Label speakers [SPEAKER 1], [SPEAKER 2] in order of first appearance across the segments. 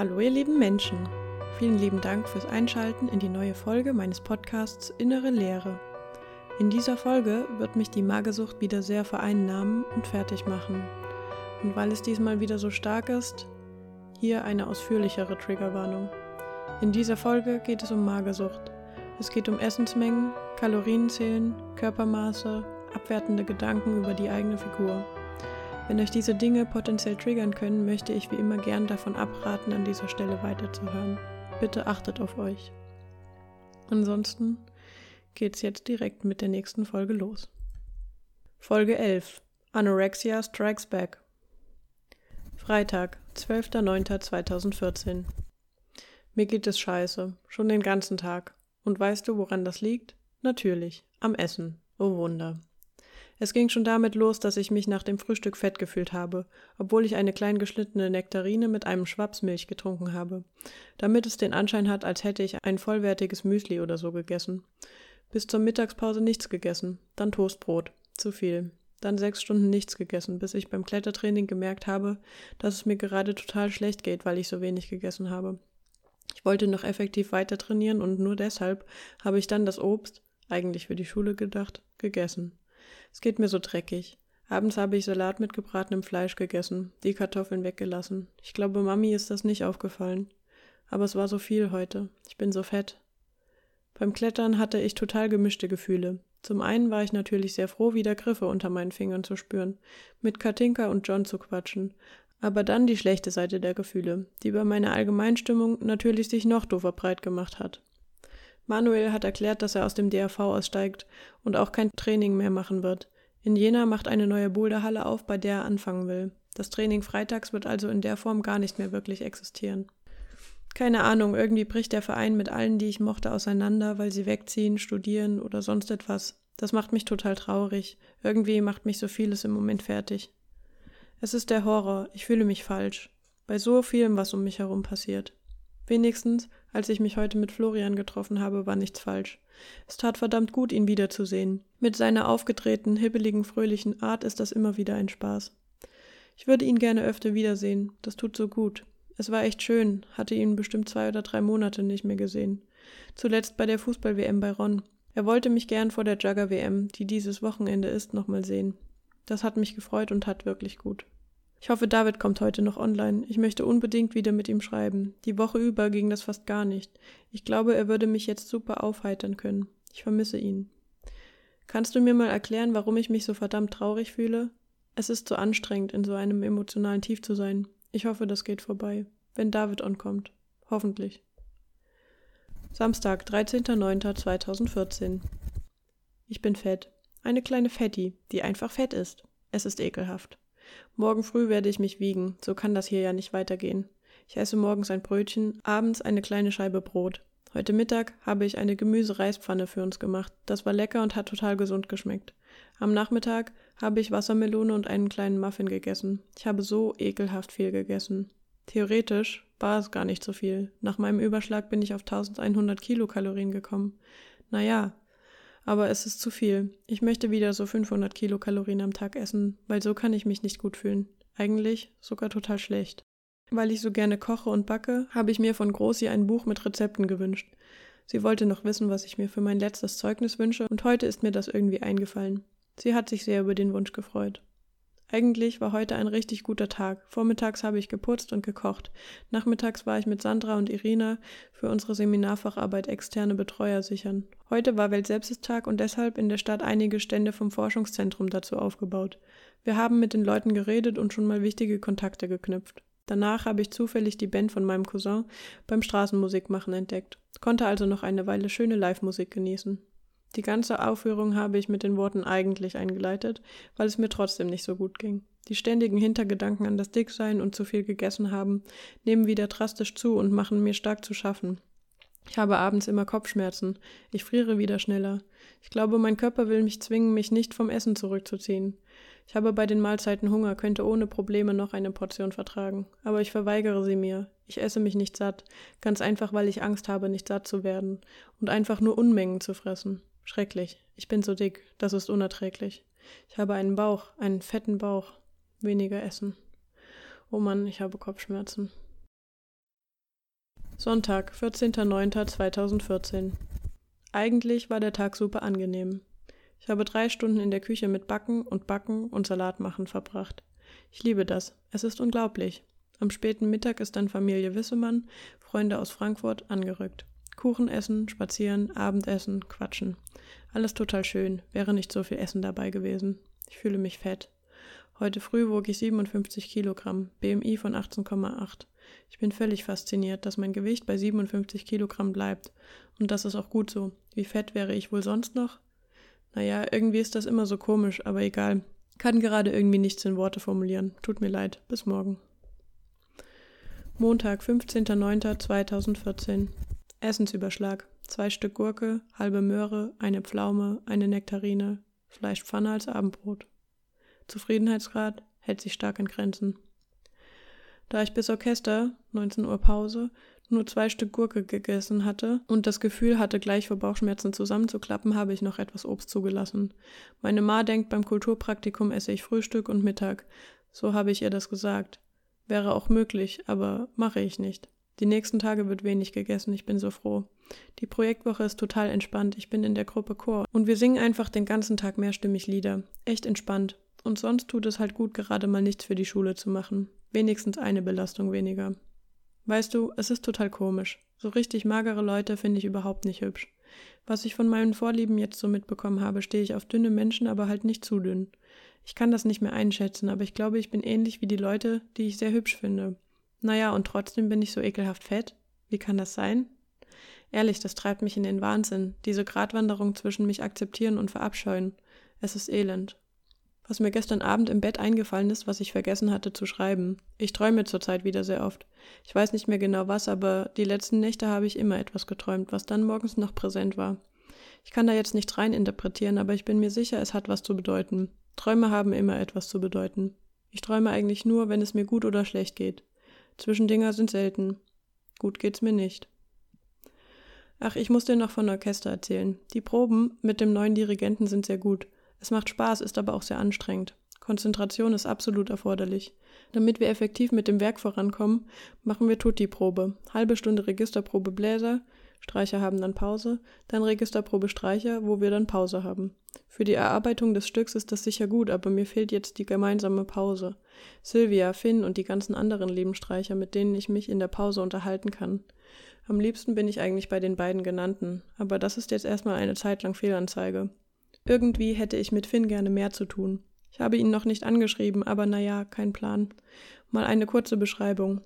[SPEAKER 1] Hallo ihr lieben Menschen. Vielen lieben Dank fürs Einschalten in die neue Folge meines Podcasts Innere Lehre. In dieser Folge wird mich die Magersucht wieder sehr vereinnahmen und fertig machen. Und weil es diesmal wieder so stark ist, hier eine ausführlichere Triggerwarnung. In dieser Folge geht es um Magersucht. Es geht um Essensmengen, Kalorienzählen, Körpermaße, abwertende Gedanken über die eigene Figur. Wenn euch diese Dinge potenziell triggern können, möchte ich wie immer gern davon abraten, an dieser Stelle weiterzuhören. Bitte achtet auf euch. Ansonsten geht's jetzt direkt mit der nächsten Folge los. Folge 11 Anorexia Strikes Back Freitag, 12.09.2014 Mir geht es scheiße, schon den ganzen Tag. Und weißt du, woran das liegt? Natürlich, am Essen. Oh Wunder. Es ging schon damit los, dass ich mich nach dem Frühstück fett gefühlt habe, obwohl ich eine klein geschnittene Nektarine mit einem Schwaps Milch getrunken habe, damit es den Anschein hat, als hätte ich ein vollwertiges Müsli oder so gegessen. Bis zur Mittagspause nichts gegessen, dann Toastbrot, zu viel. Dann sechs Stunden nichts gegessen, bis ich beim Klettertraining gemerkt habe, dass es mir gerade total schlecht geht, weil ich so wenig gegessen habe. Ich wollte noch effektiv weiter trainieren und nur deshalb habe ich dann das Obst, eigentlich für die Schule gedacht, gegessen. Es geht mir so dreckig. Abends habe ich Salat mit gebratenem Fleisch gegessen, die Kartoffeln weggelassen. Ich glaube, Mami ist das nicht aufgefallen. Aber es war so viel heute. Ich bin so fett. Beim Klettern hatte ich total gemischte Gefühle. Zum einen war ich natürlich sehr froh, wieder Griffe unter meinen Fingern zu spüren, mit Katinka und John zu quatschen. Aber dann die schlechte Seite der Gefühle, die bei meiner Allgemeinstimmung natürlich sich noch doofer breit gemacht hat. Manuel hat erklärt, dass er aus dem DRV aussteigt und auch kein Training mehr machen wird. In Jena macht eine neue Boulderhalle auf, bei der er anfangen will. Das Training freitags wird also in der Form gar nicht mehr wirklich existieren. Keine Ahnung, irgendwie bricht der Verein mit allen, die ich mochte, auseinander, weil sie wegziehen, studieren oder sonst etwas. Das macht mich total traurig. Irgendwie macht mich so vieles im Moment fertig. Es ist der Horror, ich fühle mich falsch. Bei so vielem, was um mich herum passiert. Wenigstens, als ich mich heute mit Florian getroffen habe, war nichts falsch. Es tat verdammt gut, ihn wiederzusehen. Mit seiner aufgedrehten, hibbeligen, fröhlichen Art ist das immer wieder ein Spaß. Ich würde ihn gerne öfter wiedersehen, das tut so gut. Es war echt schön, hatte ihn bestimmt zwei oder drei Monate nicht mehr gesehen. Zuletzt bei der Fußball-WM bei Ron. Er wollte mich gern vor der Jugger-WM, die dieses Wochenende ist, nochmal sehen. Das hat mich gefreut und hat wirklich gut. Ich hoffe, David kommt heute noch online. Ich möchte unbedingt wieder mit ihm schreiben. Die Woche über ging das fast gar nicht. Ich glaube, er würde mich jetzt super aufheitern können. Ich vermisse ihn. Kannst du mir mal erklären, warum ich mich so verdammt traurig fühle? Es ist so anstrengend, in so einem emotionalen Tief zu sein. Ich hoffe, das geht vorbei. Wenn David ankommt. Hoffentlich. Samstag, 13.09.2014. Ich bin fett. Eine kleine Fetti, die einfach fett ist. Es ist ekelhaft. Morgen früh werde ich mich wiegen, so kann das hier ja nicht weitergehen. Ich esse morgens ein Brötchen, abends eine kleine Scheibe Brot. Heute Mittag habe ich eine Gemüsereispfanne für uns gemacht. Das war lecker und hat total gesund geschmeckt. Am Nachmittag habe ich Wassermelone und einen kleinen Muffin gegessen. Ich habe so ekelhaft viel gegessen. Theoretisch war es gar nicht so viel. Nach meinem Überschlag bin ich auf 1100 Kilokalorien gekommen. Naja, aber es ist zu viel. Ich möchte wieder so 500 Kilokalorien am Tag essen, weil so kann ich mich nicht gut fühlen. Eigentlich sogar total schlecht. Weil ich so gerne koche und backe, habe ich mir von Großi ein Buch mit Rezepten gewünscht. Sie wollte noch wissen, was ich mir für mein letztes Zeugnis wünsche, und heute ist mir das irgendwie eingefallen. Sie hat sich sehr über den Wunsch gefreut. Eigentlich war heute ein richtig guter Tag. Vormittags habe ich geputzt und gekocht. Nachmittags war ich mit Sandra und Irina für unsere Seminarfacharbeit externe Betreuer sichern. Heute war Weltselbstestag und deshalb in der Stadt einige Stände vom Forschungszentrum dazu aufgebaut. Wir haben mit den Leuten geredet und schon mal wichtige Kontakte geknüpft. Danach habe ich zufällig die Band von meinem Cousin beim Straßenmusikmachen entdeckt, konnte also noch eine Weile schöne Live-Musik genießen. Die ganze Aufführung habe ich mit den Worten eigentlich eingeleitet, weil es mir trotzdem nicht so gut ging. Die ständigen Hintergedanken an das Dicksein und zu viel gegessen haben nehmen wieder drastisch zu und machen mir stark zu schaffen. Ich habe abends immer Kopfschmerzen. Ich friere wieder schneller. Ich glaube, mein Körper will mich zwingen, mich nicht vom Essen zurückzuziehen. Ich habe bei den Mahlzeiten Hunger, könnte ohne Probleme noch eine Portion vertragen. Aber ich verweigere sie mir. Ich esse mich nicht satt. Ganz einfach, weil ich Angst habe, nicht satt zu werden. Und einfach nur Unmengen zu fressen. Schrecklich. Ich bin so dick. Das ist unerträglich. Ich habe einen Bauch, einen fetten Bauch. Weniger essen. Oh Mann, ich habe Kopfschmerzen. Sonntag, 14.09.2014. Eigentlich war der Tag super angenehm. Ich habe drei Stunden in der Küche mit Backen und Backen und Salat machen verbracht. Ich liebe das. Es ist unglaublich. Am späten Mittag ist dann Familie Wissemann, Freunde aus Frankfurt, angerückt. Kuchen essen, spazieren, Abendessen, quatschen. Alles total schön, wäre nicht so viel Essen dabei gewesen. Ich fühle mich fett. Heute früh wog ich 57 Kilogramm, BMI von 18,8. Ich bin völlig fasziniert, dass mein Gewicht bei 57 Kilogramm bleibt. Und das ist auch gut so. Wie fett wäre ich wohl sonst noch? Naja, irgendwie ist das immer so komisch, aber egal. Kann gerade irgendwie nichts in Worte formulieren. Tut mir leid. Bis morgen. Montag, 15.09.2014. Essensüberschlag. Zwei Stück Gurke, halbe Möhre, eine Pflaume, eine Nektarine, Fleischpfanne als Abendbrot. Zufriedenheitsgrad hält sich stark in Grenzen. Da ich bis Orchester, 19 Uhr Pause, nur zwei Stück Gurke gegessen hatte und das Gefühl hatte, gleich vor Bauchschmerzen zusammenzuklappen, habe ich noch etwas Obst zugelassen. Meine Ma denkt, beim Kulturpraktikum esse ich Frühstück und Mittag. So habe ich ihr das gesagt. Wäre auch möglich, aber mache ich nicht. Die nächsten Tage wird wenig gegessen, ich bin so froh. Die Projektwoche ist total entspannt, ich bin in der Gruppe Chor und wir singen einfach den ganzen Tag mehrstimmig Lieder. Echt entspannt. Und sonst tut es halt gut, gerade mal nichts für die Schule zu machen. Wenigstens eine Belastung weniger. Weißt du, es ist total komisch. So richtig magere Leute finde ich überhaupt nicht hübsch. Was ich von meinen Vorlieben jetzt so mitbekommen habe, stehe ich auf dünne Menschen, aber halt nicht zu dünn. Ich kann das nicht mehr einschätzen, aber ich glaube, ich bin ähnlich wie die Leute, die ich sehr hübsch finde. Naja, und trotzdem bin ich so ekelhaft fett. Wie kann das sein? Ehrlich, das treibt mich in den Wahnsinn, diese Gratwanderung zwischen mich akzeptieren und verabscheuen. Es ist elend was mir gestern Abend im Bett eingefallen ist, was ich vergessen hatte zu schreiben. Ich träume zurzeit wieder sehr oft. Ich weiß nicht mehr genau was, aber die letzten Nächte habe ich immer etwas geträumt, was dann morgens noch präsent war. Ich kann da jetzt nicht rein interpretieren, aber ich bin mir sicher, es hat was zu bedeuten. Träume haben immer etwas zu bedeuten. Ich träume eigentlich nur, wenn es mir gut oder schlecht geht. Zwischendinger sind selten. Gut geht's mir nicht. Ach, ich muss dir noch von Orchester erzählen. Die Proben mit dem neuen Dirigenten sind sehr gut. Es macht Spaß, ist aber auch sehr anstrengend. Konzentration ist absolut erforderlich. Damit wir effektiv mit dem Werk vorankommen, machen wir Tutti-Probe. Halbe Stunde Registerprobe Bläser, Streicher haben dann Pause, dann Registerprobe Streicher, wo wir dann Pause haben. Für die Erarbeitung des Stücks ist das sicher gut, aber mir fehlt jetzt die gemeinsame Pause. Sylvia, Finn und die ganzen anderen lieben Streicher, mit denen ich mich in der Pause unterhalten kann. Am liebsten bin ich eigentlich bei den beiden genannten, aber das ist jetzt erstmal eine Zeit lang Fehlanzeige. Irgendwie hätte ich mit Finn gerne mehr zu tun. Ich habe ihn noch nicht angeschrieben, aber naja, kein Plan. Mal eine kurze Beschreibung.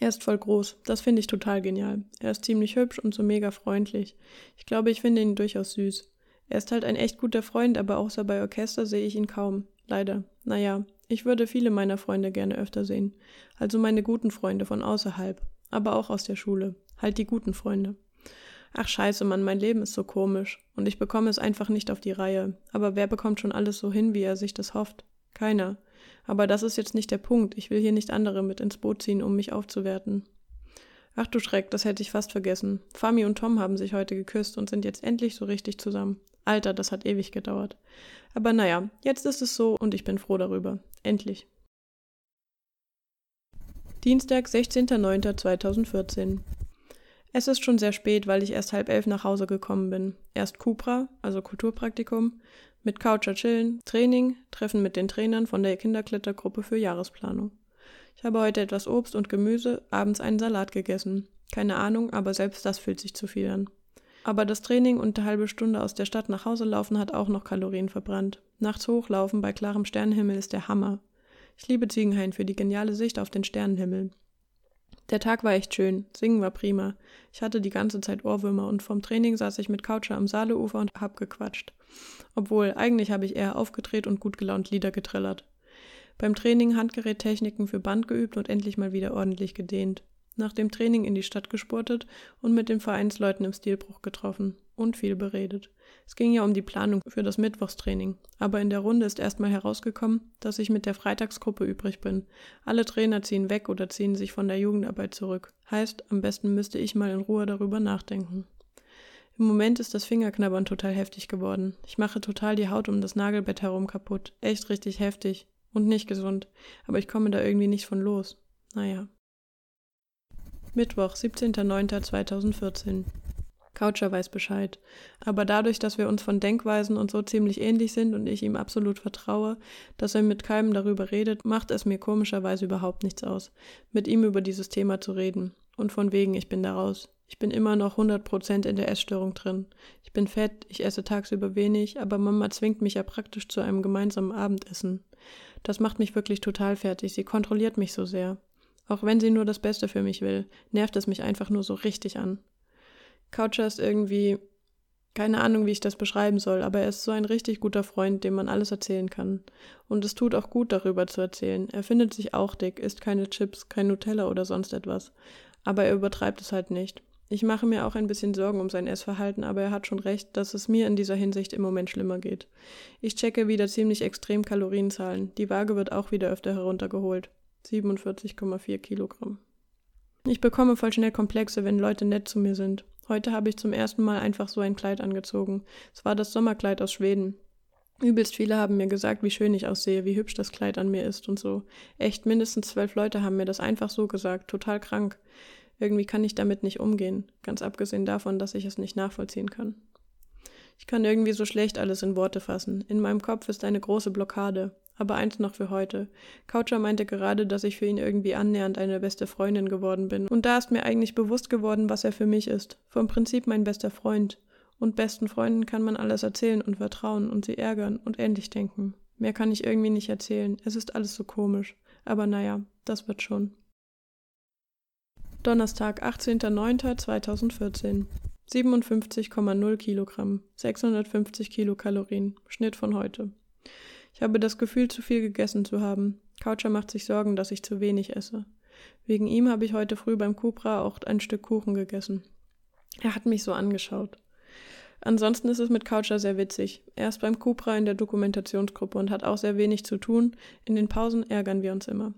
[SPEAKER 1] Er ist voll groß. Das finde ich total genial. Er ist ziemlich hübsch und so mega freundlich. Ich glaube, ich finde ihn durchaus süß. Er ist halt ein echt guter Freund, aber außer bei Orchester sehe ich ihn kaum. Leider. Naja, ich würde viele meiner Freunde gerne öfter sehen. Also meine guten Freunde von außerhalb. Aber auch aus der Schule. Halt die guten Freunde. Ach scheiße, Mann, mein Leben ist so komisch und ich bekomme es einfach nicht auf die Reihe. Aber wer bekommt schon alles so hin, wie er sich das hofft? Keiner. Aber das ist jetzt nicht der Punkt. Ich will hier nicht andere mit ins Boot ziehen, um mich aufzuwerten. Ach du Schreck, das hätte ich fast vergessen. Fami und Tom haben sich heute geküsst und sind jetzt endlich so richtig zusammen. Alter, das hat ewig gedauert. Aber naja, jetzt ist es so und ich bin froh darüber. Endlich. Dienstag, 16.09.2014. Es ist schon sehr spät, weil ich erst halb elf nach Hause gekommen bin. Erst Cupra, also Kulturpraktikum, mit Coucher chillen, Training, Treffen mit den Trainern von der Kinderklettergruppe für Jahresplanung. Ich habe heute etwas Obst und Gemüse, abends einen Salat gegessen. Keine Ahnung, aber selbst das fühlt sich zu viel an. Aber das Training und eine halbe Stunde aus der Stadt nach Hause laufen hat auch noch Kalorien verbrannt. Nachts hochlaufen bei klarem Sternenhimmel ist der Hammer. Ich liebe Ziegenhain für die geniale Sicht auf den Sternenhimmel. Der Tag war echt schön, singen war prima. Ich hatte die ganze Zeit Ohrwürmer und vom Training saß ich mit Coucher am Saaleufer und hab gequatscht. Obwohl, eigentlich habe ich eher aufgedreht und gut gelaunt Lieder getrillert. Beim Training Handgerättechniken für Band geübt und endlich mal wieder ordentlich gedehnt nach dem Training in die Stadt gesportet und mit den Vereinsleuten im Stilbruch getroffen und viel beredet. Es ging ja um die Planung für das Mittwochstraining, aber in der Runde ist erstmal herausgekommen, dass ich mit der Freitagsgruppe übrig bin. Alle Trainer ziehen weg oder ziehen sich von der Jugendarbeit zurück. Heißt, am besten müsste ich mal in Ruhe darüber nachdenken. Im Moment ist das Fingerknabbern total heftig geworden. Ich mache total die Haut um das Nagelbett herum kaputt. Echt richtig heftig. Und nicht gesund. Aber ich komme da irgendwie nicht von los. Naja. Mittwoch, 17.09.2014. Coucher weiß Bescheid. Aber dadurch, dass wir uns von Denkweisen und so ziemlich ähnlich sind und ich ihm absolut vertraue, dass er mit keinem darüber redet, macht es mir komischerweise überhaupt nichts aus, mit ihm über dieses Thema zu reden. Und von wegen, ich bin da raus. Ich bin immer noch 100% in der Essstörung drin. Ich bin fett, ich esse tagsüber wenig, aber Mama zwingt mich ja praktisch zu einem gemeinsamen Abendessen. Das macht mich wirklich total fertig. Sie kontrolliert mich so sehr. Auch wenn sie nur das Beste für mich will, nervt es mich einfach nur so richtig an. Coucher ist irgendwie, keine Ahnung, wie ich das beschreiben soll, aber er ist so ein richtig guter Freund, dem man alles erzählen kann. Und es tut auch gut, darüber zu erzählen. Er findet sich auch dick, isst keine Chips, kein Nutella oder sonst etwas. Aber er übertreibt es halt nicht. Ich mache mir auch ein bisschen Sorgen um sein Essverhalten, aber er hat schon recht, dass es mir in dieser Hinsicht im Moment schlimmer geht. Ich checke wieder ziemlich extrem Kalorienzahlen. Die Waage wird auch wieder öfter heruntergeholt. 47,4 Kilogramm. Ich bekomme voll schnell Komplexe, wenn Leute nett zu mir sind. Heute habe ich zum ersten Mal einfach so ein Kleid angezogen. Es war das Sommerkleid aus Schweden. Übelst viele haben mir gesagt, wie schön ich aussehe, wie hübsch das Kleid an mir ist und so. Echt, mindestens zwölf Leute haben mir das einfach so gesagt, total krank. Irgendwie kann ich damit nicht umgehen, ganz abgesehen davon, dass ich es nicht nachvollziehen kann. Ich kann irgendwie so schlecht alles in Worte fassen. In meinem Kopf ist eine große Blockade. Aber eins noch für heute. Coucher meinte gerade, dass ich für ihn irgendwie annähernd eine beste Freundin geworden bin. Und da ist mir eigentlich bewusst geworden, was er für mich ist. Vom Prinzip mein bester Freund. Und besten Freunden kann man alles erzählen und vertrauen und sie ärgern und ähnlich denken. Mehr kann ich irgendwie nicht erzählen. Es ist alles so komisch. Aber naja, das wird schon. Donnerstag, 18.09.2014. 57,0 Kilogramm, 650 Kilokalorien, Schnitt von heute. Ich habe das Gefühl, zu viel gegessen zu haben. Coucher macht sich Sorgen, dass ich zu wenig esse. Wegen ihm habe ich heute früh beim Cupra auch ein Stück Kuchen gegessen. Er hat mich so angeschaut. Ansonsten ist es mit Coucher sehr witzig. Er ist beim Cupra in der Dokumentationsgruppe und hat auch sehr wenig zu tun. In den Pausen ärgern wir uns immer.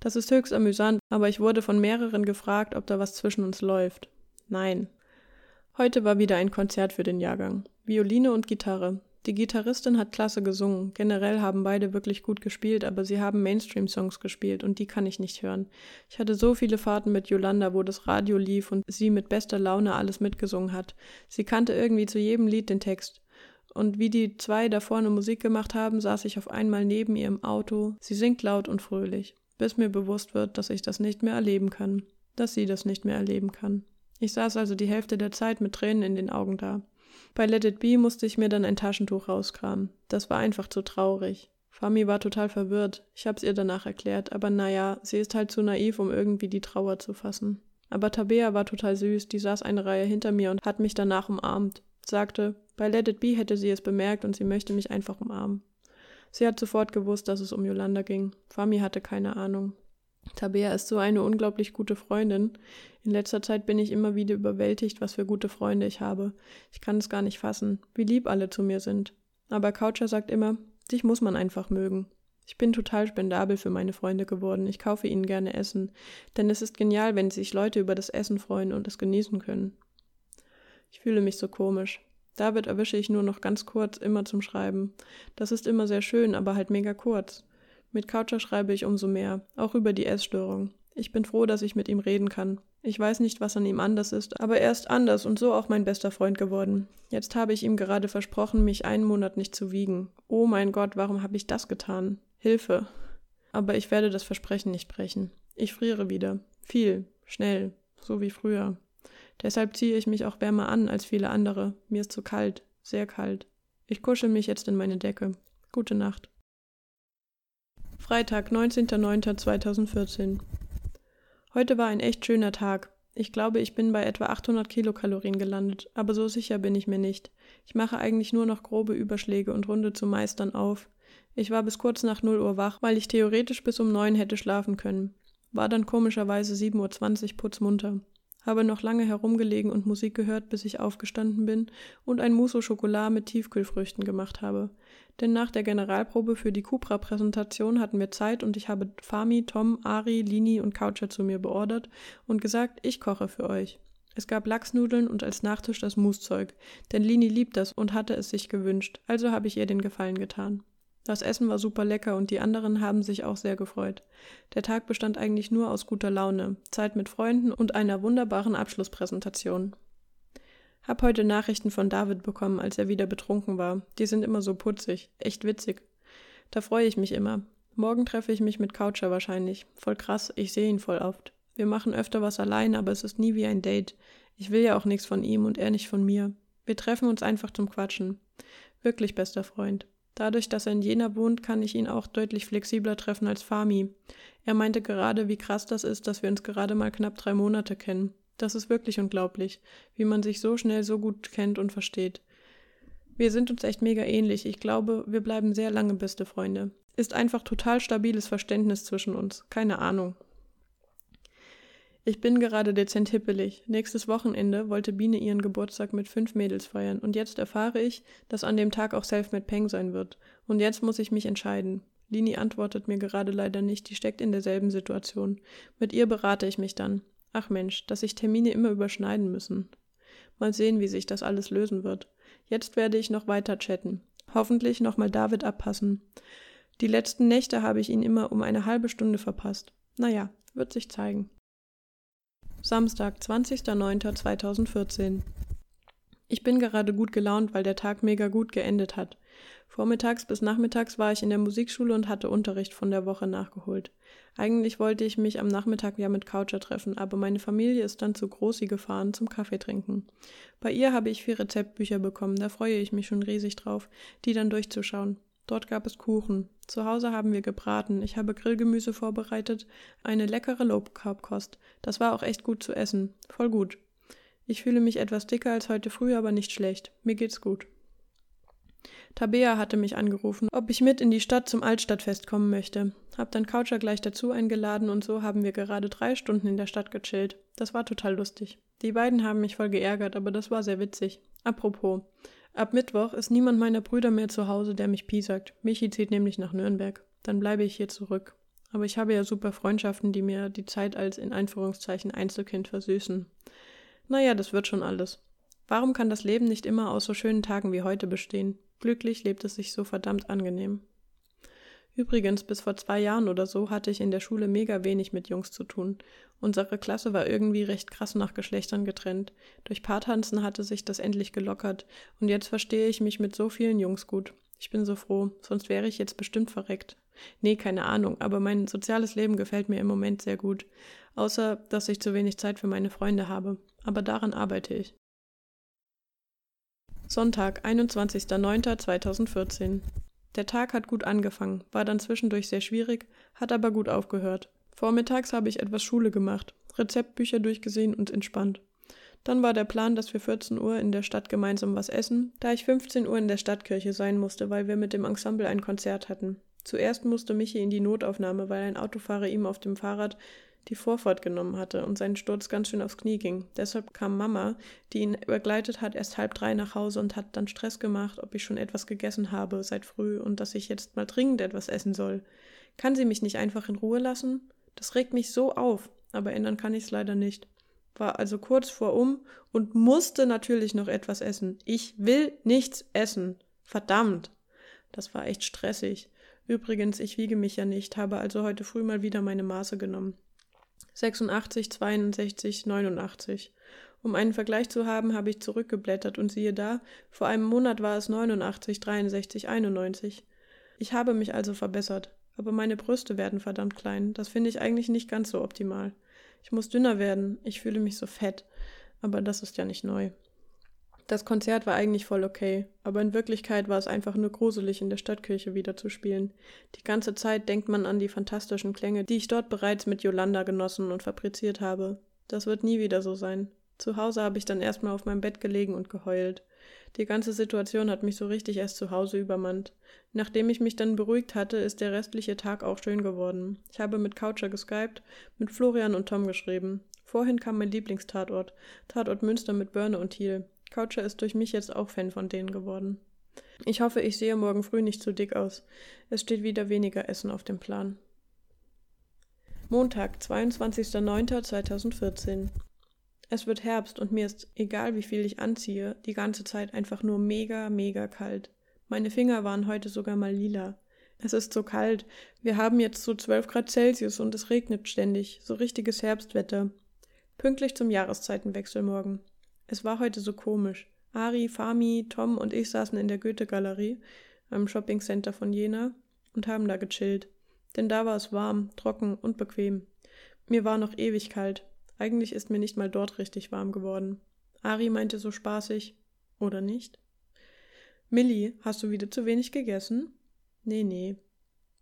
[SPEAKER 1] Das ist höchst amüsant, aber ich wurde von mehreren gefragt, ob da was zwischen uns läuft. Nein. Heute war wieder ein Konzert für den Jahrgang. Violine und Gitarre. Die Gitarristin hat klasse gesungen. Generell haben beide wirklich gut gespielt, aber sie haben Mainstream-Songs gespielt und die kann ich nicht hören. Ich hatte so viele Fahrten mit Yolanda, wo das Radio lief und sie mit bester Laune alles mitgesungen hat. Sie kannte irgendwie zu jedem Lied den Text. Und wie die zwei da vorne Musik gemacht haben, saß ich auf einmal neben ihr im Auto. Sie singt laut und fröhlich, bis mir bewusst wird, dass ich das nicht mehr erleben kann. Dass sie das nicht mehr erleben kann. Ich saß also die Hälfte der Zeit mit Tränen in den Augen da. Bei Let It Be musste ich mir dann ein Taschentuch rauskramen. Das war einfach zu traurig. Fami war total verwirrt. Ich hab's ihr danach erklärt, aber naja, sie ist halt zu naiv, um irgendwie die Trauer zu fassen. Aber Tabea war total süß, die saß eine Reihe hinter mir und hat mich danach umarmt. Sagte, bei Let It Be hätte sie es bemerkt und sie möchte mich einfach umarmen. Sie hat sofort gewusst, dass es um Yolanda ging. Fami hatte keine Ahnung. Tabea ist so eine unglaublich gute Freundin. In letzter Zeit bin ich immer wieder überwältigt, was für gute Freunde ich habe. Ich kann es gar nicht fassen, wie lieb alle zu mir sind. Aber Coucher sagt immer, dich muss man einfach mögen. Ich bin total spendabel für meine Freunde geworden. Ich kaufe ihnen gerne Essen, denn es ist genial, wenn sich Leute über das Essen freuen und es genießen können. Ich fühle mich so komisch. David erwische ich nur noch ganz kurz, immer zum Schreiben. Das ist immer sehr schön, aber halt mega kurz. Mit Coucher schreibe ich umso mehr, auch über die Essstörung. Ich bin froh, dass ich mit ihm reden kann. Ich weiß nicht, was an ihm anders ist, aber er ist anders und so auch mein bester Freund geworden. Jetzt habe ich ihm gerade versprochen, mich einen Monat nicht zu wiegen. Oh mein Gott, warum habe ich das getan? Hilfe. Aber ich werde das Versprechen nicht brechen. Ich friere wieder. Viel. Schnell. So wie früher. Deshalb ziehe ich mich auch wärmer an als viele andere. Mir ist zu kalt. Sehr kalt. Ich kuschel mich jetzt in meine Decke. Gute Nacht. Freitag, 19.09.2014. Heute war ein echt schöner Tag. Ich glaube, ich bin bei etwa 800 Kilokalorien gelandet, aber so sicher bin ich mir nicht. Ich mache eigentlich nur noch grobe Überschläge und runde zu Meistern auf. Ich war bis kurz nach 0 Uhr wach, weil ich theoretisch bis um 9 hätte schlafen können. War dann komischerweise 7.20 Uhr putzmunter habe noch lange herumgelegen und Musik gehört, bis ich aufgestanden bin und ein Mousse au Chocolat mit Tiefkühlfrüchten gemacht habe. Denn nach der Generalprobe für die Cupra-Präsentation hatten wir Zeit und ich habe Fami, Tom, Ari, Lini und Coucher zu mir beordert und gesagt, ich koche für euch. Es gab Lachsnudeln und als Nachtisch das Moussezeug, denn Lini liebt das und hatte es sich gewünscht, also habe ich ihr den Gefallen getan. Das Essen war super lecker und die anderen haben sich auch sehr gefreut. Der Tag bestand eigentlich nur aus guter Laune, Zeit mit Freunden und einer wunderbaren Abschlusspräsentation. Hab heute Nachrichten von David bekommen, als er wieder betrunken war. Die sind immer so putzig, echt witzig. Da freue ich mich immer. Morgen treffe ich mich mit Coucher wahrscheinlich. Voll krass, ich sehe ihn voll oft. Wir machen öfter was allein, aber es ist nie wie ein Date. Ich will ja auch nichts von ihm und er nicht von mir. Wir treffen uns einfach zum Quatschen. Wirklich bester Freund. Dadurch, dass er in Jena wohnt, kann ich ihn auch deutlich flexibler treffen als Fami. Er meinte gerade, wie krass das ist, dass wir uns gerade mal knapp drei Monate kennen. Das ist wirklich unglaublich, wie man sich so schnell so gut kennt und versteht. Wir sind uns echt mega ähnlich. Ich glaube, wir bleiben sehr lange beste Freunde. Ist einfach total stabiles Verständnis zwischen uns. Keine Ahnung. Ich bin gerade dezent hippelig. Nächstes Wochenende wollte Biene ihren Geburtstag mit fünf Mädels feiern und jetzt erfahre ich, dass an dem Tag auch Selfmade Peng sein wird. Und jetzt muss ich mich entscheiden. Lini antwortet mir gerade leider nicht, die steckt in derselben Situation. Mit ihr berate ich mich dann. Ach Mensch, dass sich Termine immer überschneiden müssen. Mal sehen, wie sich das alles lösen wird. Jetzt werde ich noch weiter chatten. Hoffentlich nochmal David abpassen. Die letzten Nächte habe ich ihn immer um eine halbe Stunde verpasst. Naja, wird sich zeigen. Samstag, 20.09.2014. Ich bin gerade gut gelaunt, weil der Tag mega gut geendet hat. Vormittags bis nachmittags war ich in der Musikschule und hatte Unterricht von der Woche nachgeholt. Eigentlich wollte ich mich am Nachmittag ja mit Coucher treffen, aber meine Familie ist dann zu Großi gefahren zum Kaffee trinken. Bei ihr habe ich vier Rezeptbücher bekommen, da freue ich mich schon riesig drauf, die dann durchzuschauen. Dort gab es Kuchen. Zu Hause haben wir gebraten. Ich habe Grillgemüse vorbereitet. Eine leckere Low-Carb-Kost. Das war auch echt gut zu essen. Voll gut. Ich fühle mich etwas dicker als heute früh, aber nicht schlecht. Mir geht's gut. Tabea hatte mich angerufen, ob ich mit in die Stadt zum Altstadtfest kommen möchte. Hab dann Coucher gleich dazu eingeladen und so haben wir gerade drei Stunden in der Stadt gechillt. Das war total lustig. Die beiden haben mich voll geärgert, aber das war sehr witzig. Apropos, Ab Mittwoch ist niemand meiner Brüder mehr zu Hause, der mich piesackt. Michi zieht nämlich nach Nürnberg. Dann bleibe ich hier zurück. Aber ich habe ja super Freundschaften, die mir die Zeit als in Einführungszeichen Einzelkind versüßen. Naja, das wird schon alles. Warum kann das Leben nicht immer aus so schönen Tagen wie heute bestehen? Glücklich lebt es sich so verdammt angenehm. Übrigens, bis vor zwei Jahren oder so hatte ich in der Schule mega wenig mit Jungs zu tun. Unsere Klasse war irgendwie recht krass nach Geschlechtern getrennt. Durch Paartanzen hatte sich das endlich gelockert und jetzt verstehe ich mich mit so vielen Jungs gut. Ich bin so froh, sonst wäre ich jetzt bestimmt verreckt. Nee, keine Ahnung, aber mein soziales Leben gefällt mir im Moment sehr gut. Außer, dass ich zu wenig Zeit für meine Freunde habe. Aber daran arbeite ich. Sonntag, 21.09.2014 der Tag hat gut angefangen, war dann zwischendurch sehr schwierig, hat aber gut aufgehört. Vormittags habe ich etwas Schule gemacht, Rezeptbücher durchgesehen und entspannt. Dann war der Plan, dass wir 14 Uhr in der Stadt gemeinsam was essen, da ich 15 Uhr in der Stadtkirche sein musste, weil wir mit dem Ensemble ein Konzert hatten. Zuerst musste Michi in die Notaufnahme, weil ein Autofahrer ihm auf dem Fahrrad die Vorfahrt genommen hatte und sein Sturz ganz schön aufs Knie ging. Deshalb kam Mama, die ihn begleitet hat, erst halb drei nach Hause und hat dann Stress gemacht, ob ich schon etwas gegessen habe seit früh und dass ich jetzt mal dringend etwas essen soll. Kann sie mich nicht einfach in Ruhe lassen? Das regt mich so auf, aber ändern kann ich es leider nicht. War also kurz vor um und musste natürlich noch etwas essen. Ich will nichts essen. Verdammt. Das war echt stressig. Übrigens, ich wiege mich ja nicht, habe also heute früh mal wieder meine Maße genommen. 86, 62, 89. Um einen Vergleich zu haben, habe ich zurückgeblättert und siehe da, vor einem Monat war es 89, 63, 91. Ich habe mich also verbessert, aber meine Brüste werden verdammt klein. Das finde ich eigentlich nicht ganz so optimal. Ich muss dünner werden, ich fühle mich so fett, aber das ist ja nicht neu. Das Konzert war eigentlich voll okay, aber in Wirklichkeit war es einfach nur gruselig, in der Stadtkirche wieder zu spielen. Die ganze Zeit denkt man an die fantastischen Klänge, die ich dort bereits mit Yolanda genossen und fabriziert habe. Das wird nie wieder so sein. Zu Hause habe ich dann erstmal auf meinem Bett gelegen und geheult. Die ganze Situation hat mich so richtig erst zu Hause übermannt. Nachdem ich mich dann beruhigt hatte, ist der restliche Tag auch schön geworden. Ich habe mit Coucher geskypt, mit Florian und Tom geschrieben. Vorhin kam mein Lieblingstatort, Tatort Münster mit Börne und Thiel. Coucher ist durch mich jetzt auch Fan von denen geworden. Ich hoffe, ich sehe morgen früh nicht zu dick aus. Es steht wieder weniger Essen auf dem Plan. Montag, 22.09.2014. Es wird Herbst und mir ist, egal wie viel ich anziehe, die ganze Zeit einfach nur mega, mega kalt. Meine Finger waren heute sogar mal lila. Es ist so kalt. Wir haben jetzt so 12 Grad Celsius und es regnet ständig. So richtiges Herbstwetter. Pünktlich zum Jahreszeitenwechsel morgen. Es war heute so komisch. Ari, Fami, Tom und ich saßen in der Goethe-Galerie, einem Shoppingcenter von Jena, und haben da gechillt. Denn da war es warm, trocken und bequem. Mir war noch ewig kalt. Eigentlich ist mir nicht mal dort richtig warm geworden. Ari meinte so spaßig, oder nicht? Millie, hast du wieder zu wenig gegessen? Nee, nee.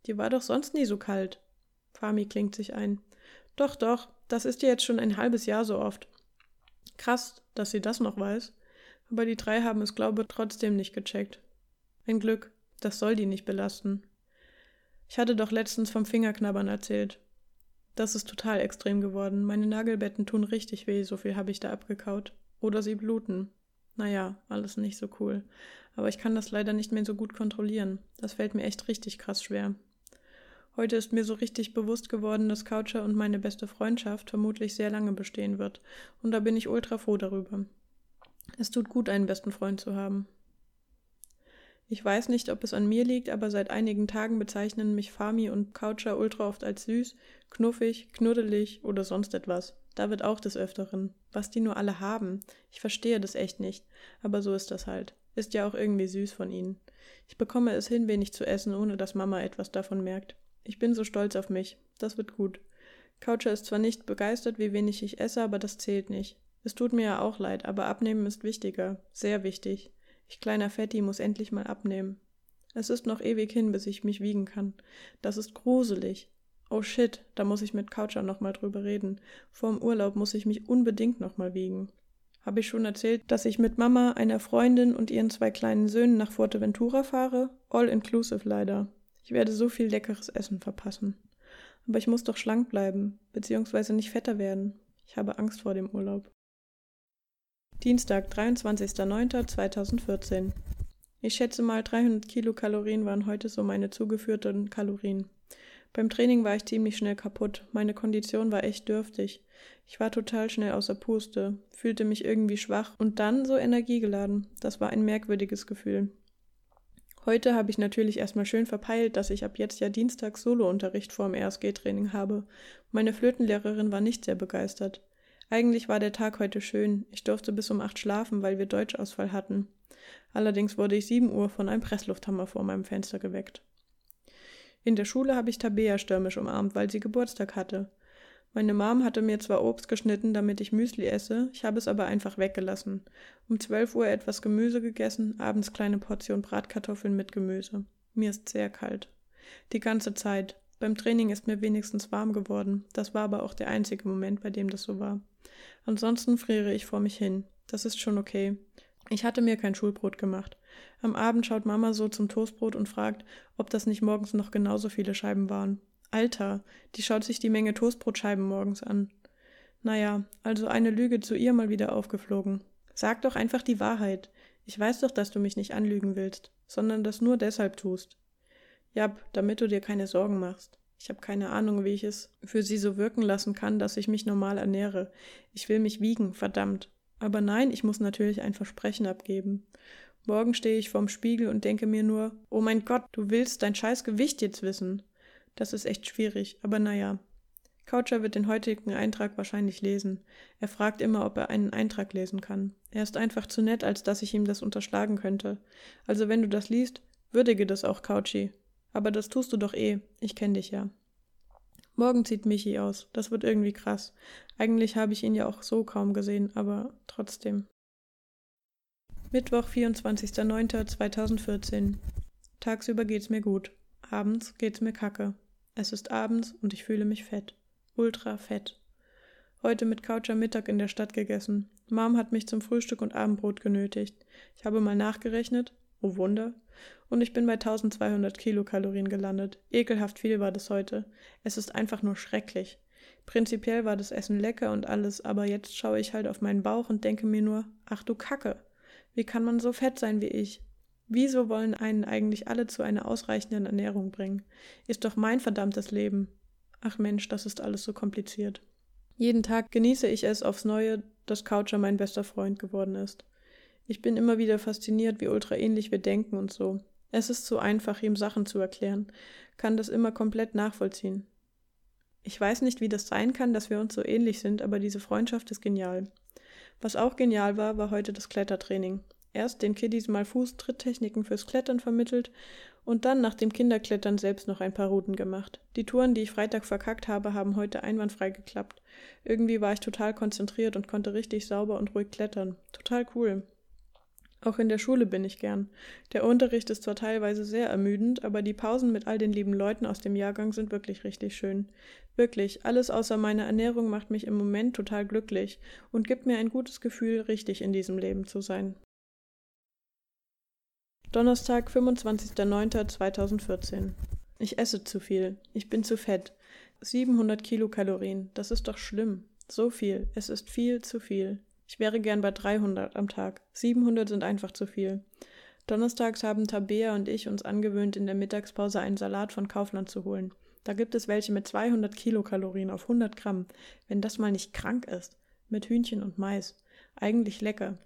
[SPEAKER 1] Dir war doch sonst nie so kalt. Fami klingt sich ein. Doch, doch, das ist dir jetzt schon ein halbes Jahr so oft. Krass, dass sie das noch weiß. Aber die drei haben es, glaube ich, trotzdem nicht gecheckt. Ein Glück, das soll die nicht belasten. Ich hatte doch letztens vom Fingerknabbern erzählt. Das ist total extrem geworden. Meine Nagelbetten tun richtig weh, so viel habe ich da abgekaut. Oder sie bluten. Naja, alles nicht so cool. Aber ich kann das leider nicht mehr so gut kontrollieren. Das fällt mir echt richtig krass schwer. Heute ist mir so richtig bewusst geworden, dass Coucher und meine beste Freundschaft vermutlich sehr lange bestehen wird. Und da bin ich ultra froh darüber. Es tut gut, einen besten Freund zu haben. Ich weiß nicht, ob es an mir liegt, aber seit einigen Tagen bezeichnen mich Fami und Coucher ultra oft als süß, knuffig, knuddelig oder sonst etwas. Da wird auch des Öfteren. Was die nur alle haben. Ich verstehe das echt nicht. Aber so ist das halt. Ist ja auch irgendwie süß von ihnen. Ich bekomme es hin, wenig zu essen, ohne dass Mama etwas davon merkt. Ich bin so stolz auf mich. Das wird gut. Coucher ist zwar nicht begeistert, wie wenig ich esse, aber das zählt nicht. Es tut mir ja auch leid, aber abnehmen ist wichtiger. Sehr wichtig. Ich kleiner Fetti muss endlich mal abnehmen. Es ist noch ewig hin, bis ich mich wiegen kann. Das ist gruselig. Oh shit, da muss ich mit Coucher nochmal drüber reden. Vorm Urlaub muss ich mich unbedingt nochmal wiegen. Habe ich schon erzählt, dass ich mit Mama, einer Freundin und ihren zwei kleinen Söhnen nach Fuerteventura fahre? All inclusive leider. Ich werde so viel leckeres Essen verpassen. Aber ich muss doch schlank bleiben, beziehungsweise nicht fetter werden. Ich habe Angst vor dem Urlaub. Dienstag, 23.09.2014. Ich schätze mal 300 Kilokalorien waren heute so meine zugeführten Kalorien. Beim Training war ich ziemlich schnell kaputt. Meine Kondition war echt dürftig. Ich war total schnell außer Puste, fühlte mich irgendwie schwach und dann so energiegeladen. Das war ein merkwürdiges Gefühl. Heute habe ich natürlich erstmal schön verpeilt, dass ich ab jetzt ja Dienstags Solounterricht vorm RSG-Training habe. Meine Flötenlehrerin war nicht sehr begeistert. Eigentlich war der Tag heute schön. Ich durfte bis um acht schlafen, weil wir Deutschausfall hatten. Allerdings wurde ich sieben Uhr von einem Presslufthammer vor meinem Fenster geweckt. In der Schule habe ich Tabea stürmisch umarmt, weil sie Geburtstag hatte. Meine Mom hatte mir zwar Obst geschnitten, damit ich Müsli esse, ich habe es aber einfach weggelassen. Um zwölf Uhr etwas Gemüse gegessen, abends kleine Portion Bratkartoffeln mit Gemüse. Mir ist sehr kalt. Die ganze Zeit. Beim Training ist mir wenigstens warm geworden. Das war aber auch der einzige Moment, bei dem das so war. Ansonsten friere ich vor mich hin. Das ist schon okay. Ich hatte mir kein Schulbrot gemacht. Am Abend schaut Mama so zum Toastbrot und fragt, ob das nicht morgens noch genauso viele Scheiben waren. Alter, die schaut sich die Menge Toastbrotscheiben morgens an. Naja, also eine Lüge zu ihr mal wieder aufgeflogen. Sag doch einfach die Wahrheit. Ich weiß doch, dass du mich nicht anlügen willst, sondern das nur deshalb tust. Jap, damit du dir keine Sorgen machst. Ich habe keine Ahnung, wie ich es für sie so wirken lassen kann, dass ich mich normal ernähre. Ich will mich wiegen, verdammt. Aber nein, ich muss natürlich ein Versprechen abgeben. Morgen stehe ich vorm Spiegel und denke mir nur, oh mein Gott, du willst dein scheiß Gewicht jetzt wissen. Das ist echt schwierig, aber naja. Coucher wird den heutigen Eintrag wahrscheinlich lesen. Er fragt immer, ob er einen Eintrag lesen kann. Er ist einfach zu nett, als dass ich ihm das unterschlagen könnte. Also wenn du das liest, würdige das auch, Couchy. Aber das tust du doch eh. Ich kenne dich ja. Morgen zieht Michi aus. Das wird irgendwie krass. Eigentlich habe ich ihn ja auch so kaum gesehen, aber trotzdem. Mittwoch, 24.09.2014. Tagsüber geht's mir gut. Abends geht's mir kacke. Es ist abends und ich fühle mich fett. Ultra fett. Heute mit Coucher Mittag in der Stadt gegessen. Mom hat mich zum Frühstück und Abendbrot genötigt. Ich habe mal nachgerechnet. Oh Wunder. Und ich bin bei 1200 Kilokalorien gelandet. Ekelhaft viel war das heute. Es ist einfach nur schrecklich. Prinzipiell war das Essen lecker und alles, aber jetzt schaue ich halt auf meinen Bauch und denke mir nur, ach du Kacke. Wie kann man so fett sein wie ich? Wieso wollen einen eigentlich alle zu einer ausreichenden Ernährung bringen? Ist doch mein verdammtes Leben. Ach Mensch, das ist alles so kompliziert. Jeden Tag genieße ich es aufs Neue, dass Coucher mein bester Freund geworden ist. Ich bin immer wieder fasziniert, wie ultra ähnlich wir denken und so. Es ist so einfach, ihm Sachen zu erklären, kann das immer komplett nachvollziehen. Ich weiß nicht, wie das sein kann, dass wir uns so ähnlich sind, aber diese Freundschaft ist genial. Was auch genial war, war heute das Klettertraining. Erst den Kiddies mal Fuß-Tritttechniken fürs Klettern vermittelt und dann nach dem Kinderklettern selbst noch ein paar Routen gemacht. Die Touren, die ich Freitag verkackt habe, haben heute einwandfrei geklappt. Irgendwie war ich total konzentriert und konnte richtig sauber und ruhig klettern. Total cool. Auch in der Schule bin ich gern. Der Unterricht ist zwar teilweise sehr ermüdend, aber die Pausen mit all den lieben Leuten aus dem Jahrgang sind wirklich richtig schön. Wirklich, alles außer meiner Ernährung macht mich im Moment total glücklich und gibt mir ein gutes Gefühl, richtig in diesem Leben zu sein. Donnerstag, 25.09.2014. Ich esse zu viel. Ich bin zu fett. 700 Kilokalorien. Das ist doch schlimm. So viel. Es ist viel zu viel. Ich wäre gern bei 300 am Tag. 700 sind einfach zu viel. Donnerstags haben Tabea und ich uns angewöhnt, in der Mittagspause einen Salat von Kaufland zu holen. Da gibt es welche mit 200 Kilokalorien auf 100 Gramm. Wenn das mal nicht krank ist. Mit Hühnchen und Mais. Eigentlich lecker.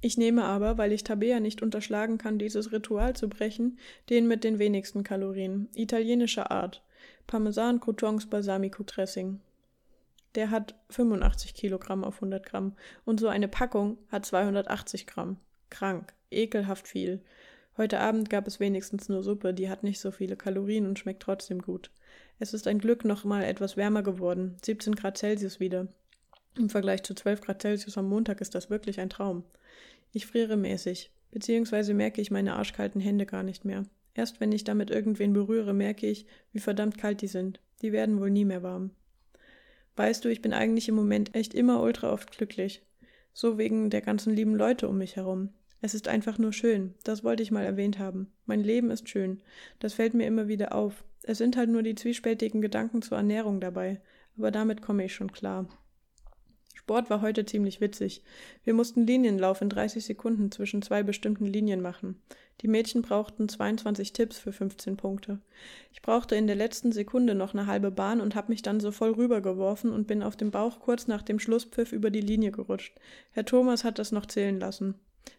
[SPEAKER 1] Ich nehme aber, weil ich Tabea nicht unterschlagen kann, dieses Ritual zu brechen, den mit den wenigsten Kalorien, italienischer Art. Parmesan, Croutons, Balsamico Dressing. Der hat 85 Kilogramm auf 100 Gramm und so eine Packung hat 280 Gramm. Krank, ekelhaft viel. Heute Abend gab es wenigstens nur Suppe, die hat nicht so viele Kalorien und schmeckt trotzdem gut. Es ist ein Glück noch mal etwas wärmer geworden, 17 Grad Celsius wieder. Im Vergleich zu 12 Grad Celsius am Montag ist das wirklich ein Traum. Ich friere mäßig, beziehungsweise merke ich meine arschkalten Hände gar nicht mehr. Erst wenn ich damit irgendwen berühre, merke ich, wie verdammt kalt die sind. Die werden wohl nie mehr warm. Weißt du, ich bin eigentlich im Moment echt immer ultra oft glücklich. So wegen der ganzen lieben Leute um mich herum. Es ist einfach nur schön. Das wollte ich mal erwähnt haben. Mein Leben ist schön. Das fällt mir immer wieder auf. Es sind halt nur die zwiespältigen Gedanken zur Ernährung dabei. Aber damit komme ich schon klar. Sport war heute ziemlich witzig. Wir mussten Linienlauf in 30 Sekunden zwischen zwei bestimmten Linien machen. Die Mädchen brauchten 22 Tipps für 15 Punkte. Ich brauchte in der letzten Sekunde noch eine halbe Bahn und habe mich dann so voll rübergeworfen und bin auf dem Bauch kurz nach dem Schlusspfiff über die Linie gerutscht. Herr Thomas hat das noch zählen lassen.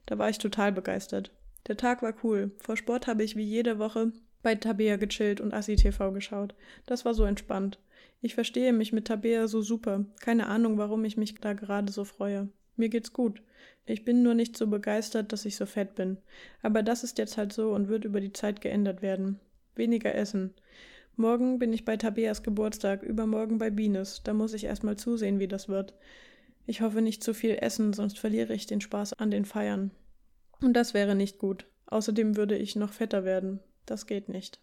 [SPEAKER 1] Da war ich total begeistert. Der Tag war cool. Vor Sport habe ich wie jede Woche bei Tabea gechillt und Assi TV geschaut. Das war so entspannt. Ich verstehe mich mit Tabea so super. Keine Ahnung, warum ich mich da gerade so freue. Mir geht's gut. Ich bin nur nicht so begeistert, dass ich so fett bin. Aber das ist jetzt halt so und wird über die Zeit geändert werden. Weniger essen. Morgen bin ich bei Tabeas Geburtstag, übermorgen bei Bines. Da muss ich erstmal zusehen, wie das wird. Ich hoffe nicht zu viel essen, sonst verliere ich den Spaß an den Feiern. Und das wäre nicht gut. Außerdem würde ich noch fetter werden. Das geht nicht.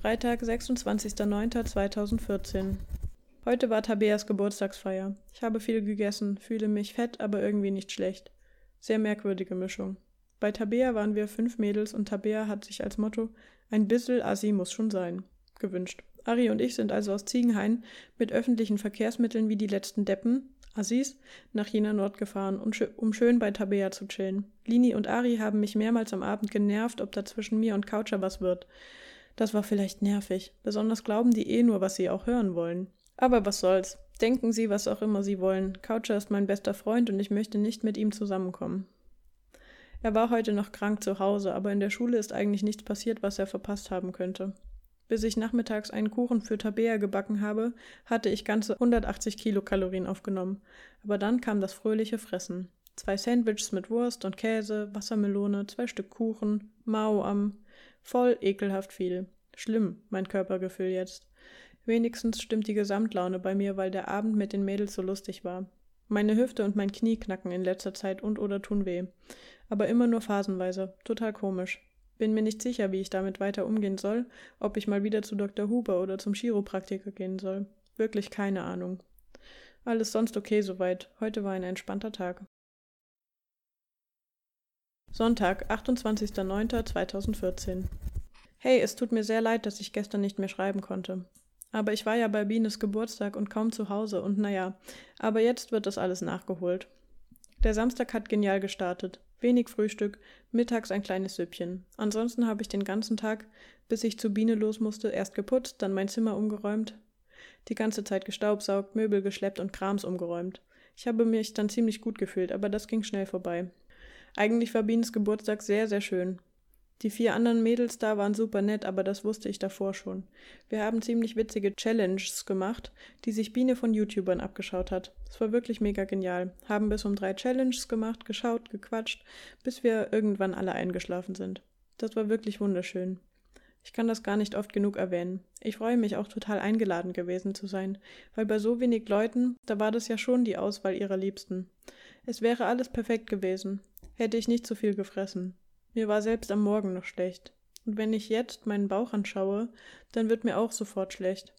[SPEAKER 1] Freitag, 26.09.2014. Heute war Tabeas Geburtstagsfeier. Ich habe viel gegessen, fühle mich fett, aber irgendwie nicht schlecht. Sehr merkwürdige Mischung. Bei Tabea waren wir fünf Mädels und Tabea hat sich als Motto ein bissel Assi muss schon sein gewünscht. Ari und ich sind also aus Ziegenhain mit öffentlichen Verkehrsmitteln wie die letzten Deppen, Assis, nach Jena Nord gefahren, um schön bei Tabea zu chillen. Lini und Ari haben mich mehrmals am Abend genervt, ob da zwischen mir und Coucher was wird. Das war vielleicht nervig. Besonders glauben die eh nur, was sie auch hören wollen. Aber was soll's. Denken Sie, was auch immer Sie wollen. Coucher ist mein bester Freund und ich möchte nicht mit ihm zusammenkommen. Er war heute noch krank zu Hause, aber in der Schule ist eigentlich nichts passiert, was er verpasst haben könnte. Bis ich nachmittags einen Kuchen für Tabea gebacken habe, hatte ich ganze 180 Kilokalorien aufgenommen. Aber dann kam das fröhliche Fressen. Zwei Sandwiches mit Wurst und Käse, Wassermelone, zwei Stück Kuchen, Mao am Voll ekelhaft viel. Schlimm, mein Körpergefühl jetzt. Wenigstens stimmt die Gesamtlaune bei mir, weil der Abend mit den Mädels so lustig war. Meine Hüfte und mein Knie knacken in letzter Zeit und oder tun weh. Aber immer nur phasenweise. Total komisch. Bin mir nicht sicher, wie ich damit weiter umgehen soll, ob ich mal wieder zu Dr. Huber oder zum Chiropraktiker gehen soll. Wirklich keine Ahnung. Alles sonst okay soweit. Heute war ein entspannter Tag. Sonntag, 28.09.2014. Hey, es tut mir sehr leid, dass ich gestern nicht mehr schreiben konnte. Aber ich war ja bei Bines Geburtstag und kaum zu Hause und naja, aber jetzt wird das alles nachgeholt. Der Samstag hat genial gestartet. Wenig Frühstück, mittags ein kleines Süppchen. Ansonsten habe ich den ganzen Tag, bis ich zu Biene los musste, erst geputzt, dann mein Zimmer umgeräumt, die ganze Zeit gestaubsaugt, Möbel geschleppt und Krams umgeräumt. Ich habe mich dann ziemlich gut gefühlt, aber das ging schnell vorbei. Eigentlich war Bienes Geburtstag sehr, sehr schön. Die vier anderen Mädels da waren super nett, aber das wusste ich davor schon. Wir haben ziemlich witzige Challenges gemacht, die sich Biene von YouTubern abgeschaut hat. Es war wirklich mega genial. Haben bis um drei Challenges gemacht, geschaut, gequatscht, bis wir irgendwann alle eingeschlafen sind. Das war wirklich wunderschön. Ich kann das gar nicht oft genug erwähnen. Ich freue mich auch total eingeladen gewesen zu sein, weil bei so wenig Leuten, da war das ja schon die Auswahl ihrer Liebsten. Es wäre alles perfekt gewesen, hätte ich nicht so viel gefressen. Mir war selbst am Morgen noch schlecht. Und wenn ich jetzt meinen Bauch anschaue, dann wird mir auch sofort schlecht.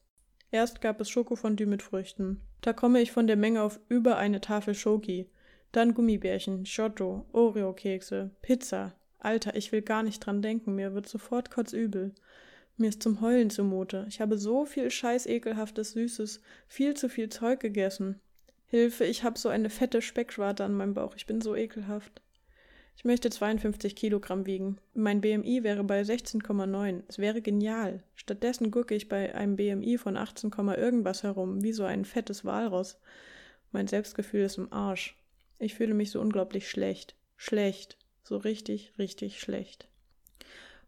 [SPEAKER 1] Erst gab es Schokofondue mit Früchten. Da komme ich von der Menge auf über eine Tafel Schoki. Dann Gummibärchen, Giotto, Oreo-Kekse, Pizza. Alter, ich will gar nicht dran denken, mir wird sofort kotzübel. Mir ist zum Heulen zumute. Ich habe so viel scheiß ekelhaftes Süßes, viel zu viel Zeug gegessen. Hilfe, ich habe so eine fette Speckschwarte an meinem Bauch. Ich bin so ekelhaft. Ich möchte 52 Kilogramm wiegen. Mein BMI wäre bei 16,9. Es wäre genial. Stattdessen gucke ich bei einem BMI von 18, irgendwas herum, wie so ein fettes Walross. Mein Selbstgefühl ist im Arsch. Ich fühle mich so unglaublich schlecht. Schlecht. So richtig, richtig schlecht.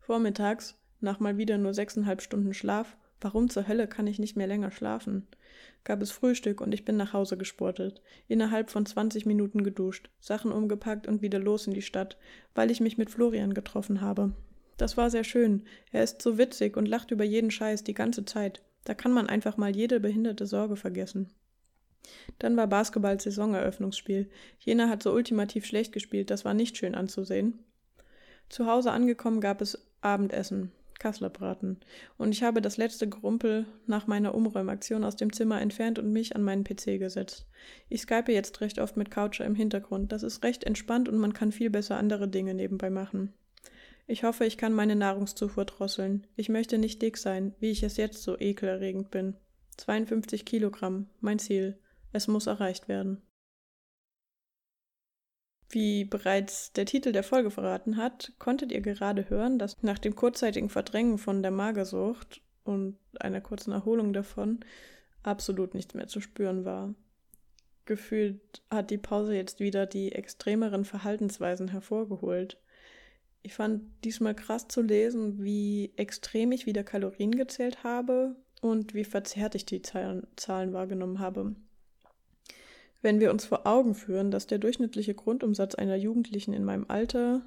[SPEAKER 1] Vormittags, nach mal wieder nur sechseinhalb Stunden Schlaf, warum zur Hölle kann ich nicht mehr länger schlafen? gab es Frühstück und ich bin nach Hause gesportet, innerhalb von 20 Minuten geduscht, Sachen umgepackt und wieder los in die Stadt, weil ich mich mit Florian getroffen habe. Das war sehr schön. Er ist so witzig und lacht über jeden Scheiß die ganze Zeit. Da kann man einfach mal jede behinderte Sorge vergessen. Dann war Basketball Saisoneröffnungsspiel. Jena hat so ultimativ schlecht gespielt, das war nicht schön anzusehen. Zu Hause angekommen gab es Abendessen. Kasslerbraten. Und ich habe das letzte Gerumpel nach meiner Umräumaktion aus dem Zimmer entfernt und mich an meinen PC gesetzt. Ich skype jetzt recht oft mit Coucher im Hintergrund. Das ist recht entspannt und man kann viel besser andere Dinge nebenbei machen. Ich hoffe, ich kann meine Nahrungszufuhr drosseln. Ich möchte nicht dick sein, wie ich es jetzt so ekelerregend bin. 52 Kilogramm, mein Ziel. Es muss erreicht werden. Wie bereits der Titel der Folge verraten hat, konntet ihr gerade hören, dass nach dem kurzzeitigen Verdrängen von der Magersucht und einer kurzen Erholung davon absolut nichts mehr zu spüren war. Gefühlt hat die Pause jetzt wieder die extremeren Verhaltensweisen hervorgeholt. Ich fand diesmal krass zu lesen, wie extrem ich wieder Kalorien gezählt habe und wie verzerrt ich die Zahlen wahrgenommen habe. Wenn wir uns vor Augen führen, dass der durchschnittliche Grundumsatz einer Jugendlichen in meinem Alter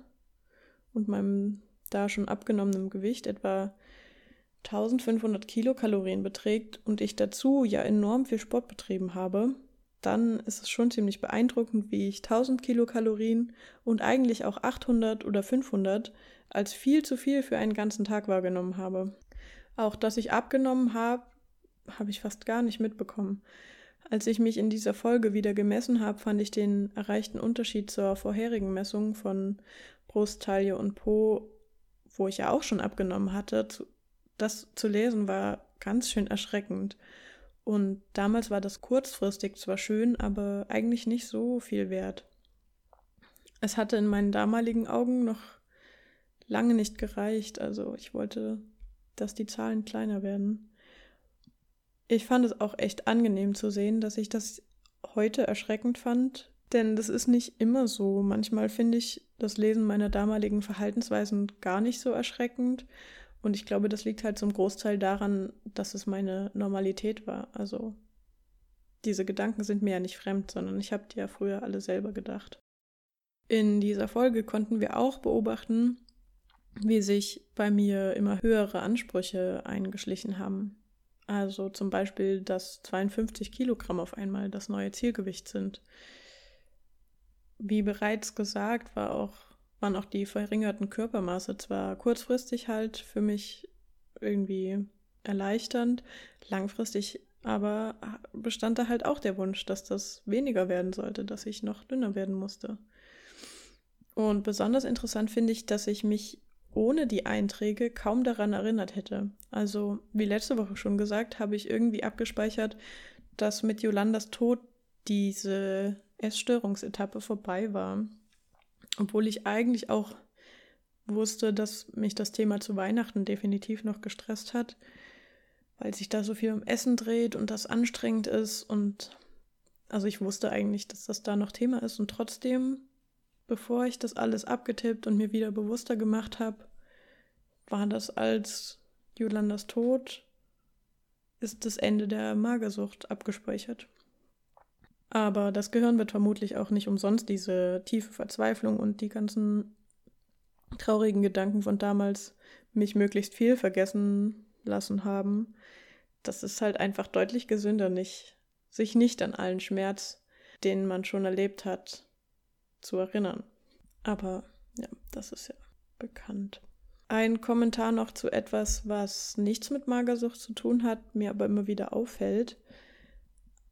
[SPEAKER 1] und meinem da schon abgenommenen Gewicht etwa 1500 Kilokalorien beträgt und ich dazu ja enorm viel Sport betrieben habe, dann ist es schon ziemlich beeindruckend, wie ich 1000 Kilokalorien und eigentlich auch 800 oder 500 als viel zu viel für einen ganzen Tag wahrgenommen habe. Auch dass ich abgenommen habe, habe ich fast gar nicht mitbekommen. Als ich mich in dieser Folge wieder gemessen habe, fand ich den erreichten Unterschied zur vorherigen Messung von Brust, Taille und Po, wo ich ja auch schon abgenommen hatte, das zu lesen war ganz schön erschreckend. Und damals war das kurzfristig zwar schön, aber eigentlich nicht so viel wert. Es hatte in meinen damaligen Augen noch lange nicht gereicht, also ich wollte, dass die Zahlen kleiner werden. Ich fand es auch echt angenehm zu sehen, dass ich das heute erschreckend fand, denn das ist nicht immer so. Manchmal finde ich das Lesen meiner damaligen Verhaltensweisen gar nicht so erschreckend. Und ich glaube, das liegt halt zum Großteil daran, dass es meine Normalität war. Also diese Gedanken sind mir ja nicht fremd, sondern ich habe die ja früher alle selber gedacht. In dieser Folge konnten wir auch beobachten, wie sich bei mir immer höhere Ansprüche eingeschlichen haben. Also zum Beispiel, dass 52 Kilogramm auf einmal das neue Zielgewicht sind. Wie bereits gesagt, war auch, waren auch die verringerten Körpermaße zwar kurzfristig halt für mich irgendwie erleichternd, langfristig aber bestand da halt auch der Wunsch, dass das weniger werden sollte, dass ich noch dünner werden musste. Und besonders interessant finde ich, dass ich mich ohne die Einträge kaum daran erinnert hätte. Also, wie letzte Woche schon gesagt, habe ich irgendwie abgespeichert, dass mit Jolandas Tod diese Essstörungsetappe vorbei war. Obwohl ich eigentlich auch wusste, dass mich das Thema zu Weihnachten definitiv noch gestresst hat, weil sich da so viel um Essen dreht und das anstrengend ist und also ich wusste eigentlich, dass das da noch Thema ist und trotzdem bevor ich das alles abgetippt und mir wieder bewusster gemacht habe, war das als Jolandas Tod ist das Ende der Magersucht abgespeichert. Aber das Gehirn wird vermutlich auch nicht umsonst diese tiefe Verzweiflung und die ganzen traurigen Gedanken von damals mich möglichst viel vergessen lassen haben. Das ist halt einfach deutlich gesünder, nicht, sich nicht an allen Schmerz, den man schon erlebt hat, zu erinnern. Aber ja, das ist ja bekannt. Ein Kommentar noch zu etwas, was nichts mit Magersucht zu tun hat, mir aber immer wieder auffällt.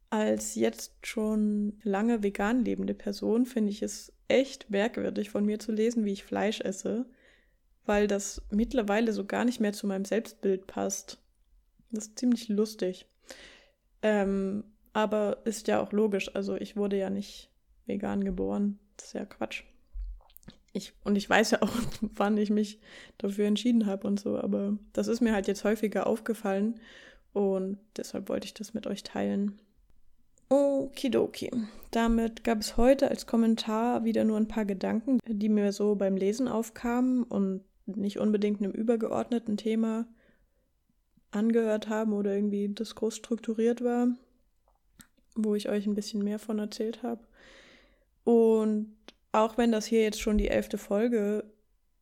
[SPEAKER 1] Als jetzt schon lange vegan lebende Person finde ich es echt merkwürdig von mir zu lesen, wie ich Fleisch esse, weil das mittlerweile so gar nicht mehr zu meinem Selbstbild passt. Das ist ziemlich lustig. Ähm, aber ist ja auch logisch. Also ich wurde ja nicht vegan geboren. Das ist ja Quatsch ich, und ich weiß ja auch, wann ich mich dafür entschieden habe und so, aber das ist mir halt jetzt häufiger aufgefallen und deshalb wollte ich das mit euch teilen. Okidoki. Damit gab es heute als Kommentar wieder nur ein paar Gedanken, die mir so beim Lesen aufkamen und nicht unbedingt einem übergeordneten Thema angehört haben oder irgendwie das groß strukturiert war, wo ich euch ein bisschen mehr von erzählt habe. Und auch wenn das hier jetzt schon die elfte Folge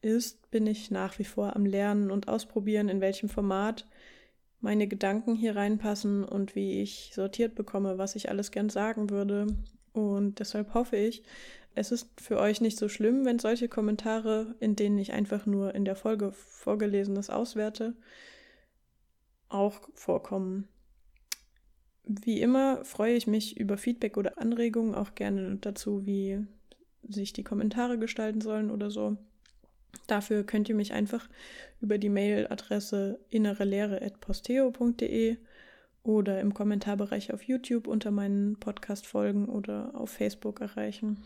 [SPEAKER 1] ist, bin ich nach wie vor am Lernen und Ausprobieren, in welchem Format meine Gedanken hier reinpassen und wie ich sortiert bekomme, was ich alles gern sagen würde. Und deshalb hoffe ich, es ist für euch nicht so schlimm, wenn solche Kommentare, in denen ich einfach nur in der Folge vorgelesenes auswerte, auch vorkommen. Wie immer freue ich mich über Feedback oder Anregungen auch gerne dazu, wie sich die Kommentare gestalten sollen oder so. Dafür könnt ihr mich einfach über die Mailadresse innerelehre.posteo.de oder im Kommentarbereich auf YouTube unter meinen Podcast-Folgen oder auf Facebook erreichen.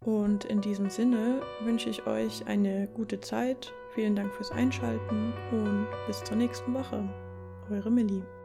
[SPEAKER 1] Und in diesem Sinne wünsche ich euch eine gute Zeit. Vielen Dank fürs Einschalten und bis zur nächsten Woche. Eure Millie.